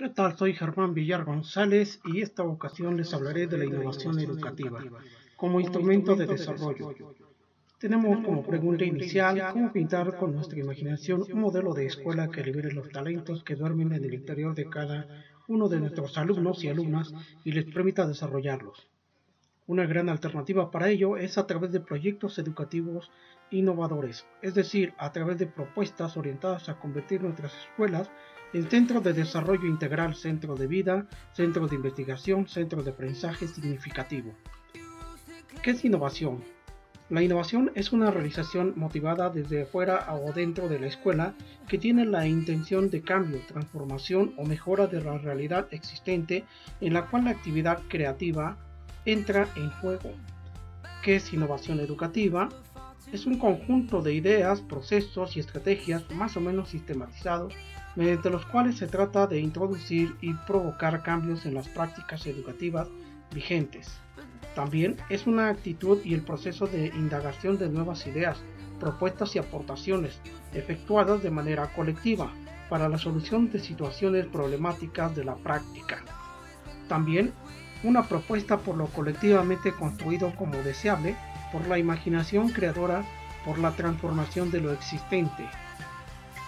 ¿Qué tal? Soy Germán Villar González y esta ocasión les hablaré de la innovación educativa como instrumento de desarrollo. Tenemos como pregunta inicial cómo pintar con nuestra imaginación un modelo de escuela que libere los talentos que duermen en el interior de cada uno de nuestros alumnos y alumnas y les permita desarrollarlos. Una gran alternativa para ello es a través de proyectos educativos innovadores, es decir, a través de propuestas orientadas a convertir nuestras escuelas el Centro de Desarrollo Integral, Centro de Vida, Centro de Investigación, Centro de Aprendizaje Significativo. ¿Qué es innovación? La innovación es una realización motivada desde fuera o dentro de la escuela que tiene la intención de cambio, transformación o mejora de la realidad existente en la cual la actividad creativa entra en juego. ¿Qué es innovación educativa? Es un conjunto de ideas, procesos y estrategias más o menos sistematizados mediante los cuales se trata de introducir y provocar cambios en las prácticas educativas vigentes. También es una actitud y el proceso de indagación de nuevas ideas, propuestas y aportaciones, efectuadas de manera colectiva para la solución de situaciones problemáticas de la práctica. También una propuesta por lo colectivamente construido como deseable, por la imaginación creadora, por la transformación de lo existente.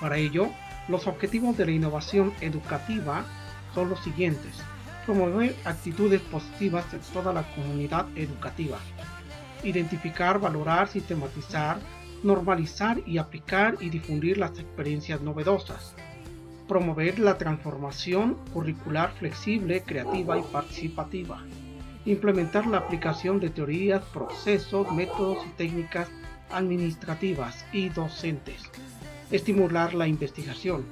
Para ello, los objetivos de la innovación educativa son los siguientes. Promover actitudes positivas en toda la comunidad educativa. Identificar, valorar, sistematizar, normalizar y aplicar y difundir las experiencias novedosas. Promover la transformación curricular flexible, creativa y participativa. Implementar la aplicación de teorías, procesos, métodos y técnicas administrativas y docentes estimular la investigación,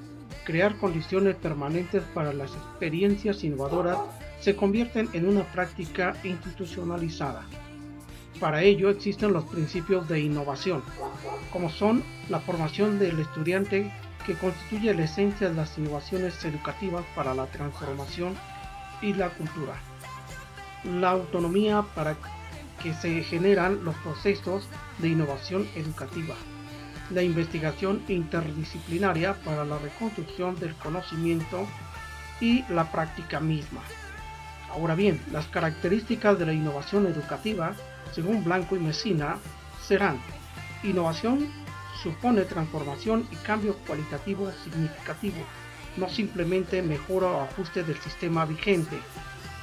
crear condiciones permanentes para las experiencias innovadoras se convierten en una práctica institucionalizada. Para ello existen los principios de innovación, como son la formación del estudiante que constituye la esencia de las innovaciones educativas para la transformación y la cultura, la autonomía para que se generan los procesos de innovación educativa, la investigación interdisciplinaria para la reconstrucción del conocimiento y la práctica misma. Ahora bien, las características de la innovación educativa, según Blanco y Messina, serán innovación supone transformación y cambio cualitativo significativo, no simplemente mejora o ajuste del sistema vigente.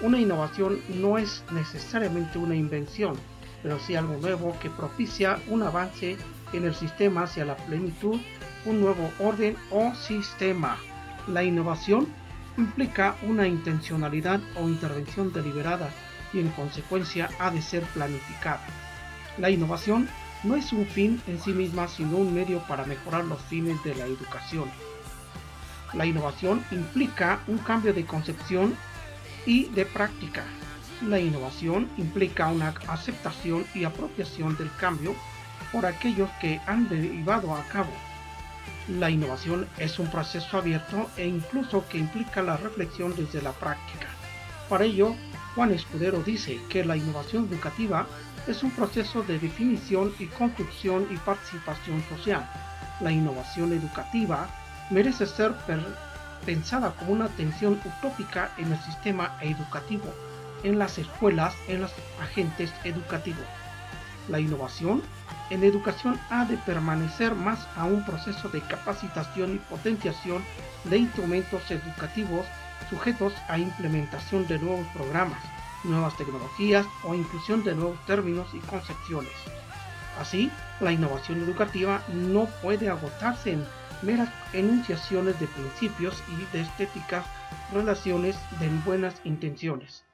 Una innovación no es necesariamente una invención, pero sí algo nuevo que propicia un avance en el sistema hacia la plenitud, un nuevo orden o sistema. La innovación implica una intencionalidad o intervención deliberada y en consecuencia ha de ser planificada. La innovación no es un fin en sí misma, sino un medio para mejorar los fines de la educación. La innovación implica un cambio de concepción y de práctica. La innovación implica una aceptación y apropiación del cambio por aquellos que han derivado a cabo. La innovación es un proceso abierto e incluso que implica la reflexión desde la práctica. Para ello, Juan Escudero dice que la innovación educativa es un proceso de definición y construcción y participación social. La innovación educativa merece ser pensada como una atención utópica en el sistema educativo, en las escuelas, en los agentes educativos. La innovación en educación ha de permanecer más a un proceso de capacitación y potenciación de instrumentos educativos sujetos a implementación de nuevos programas, nuevas tecnologías o inclusión de nuevos términos y concepciones. Así, la innovación educativa no puede agotarse en meras enunciaciones de principios y de estéticas relaciones de buenas intenciones.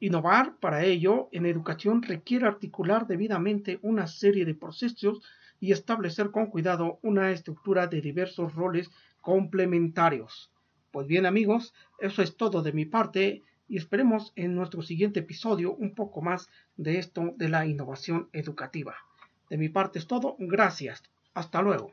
Innovar para ello en educación requiere articular debidamente una serie de procesos y establecer con cuidado una estructura de diversos roles complementarios. Pues bien amigos, eso es todo de mi parte y esperemos en nuestro siguiente episodio un poco más de esto de la innovación educativa. De mi parte es todo, gracias, hasta luego.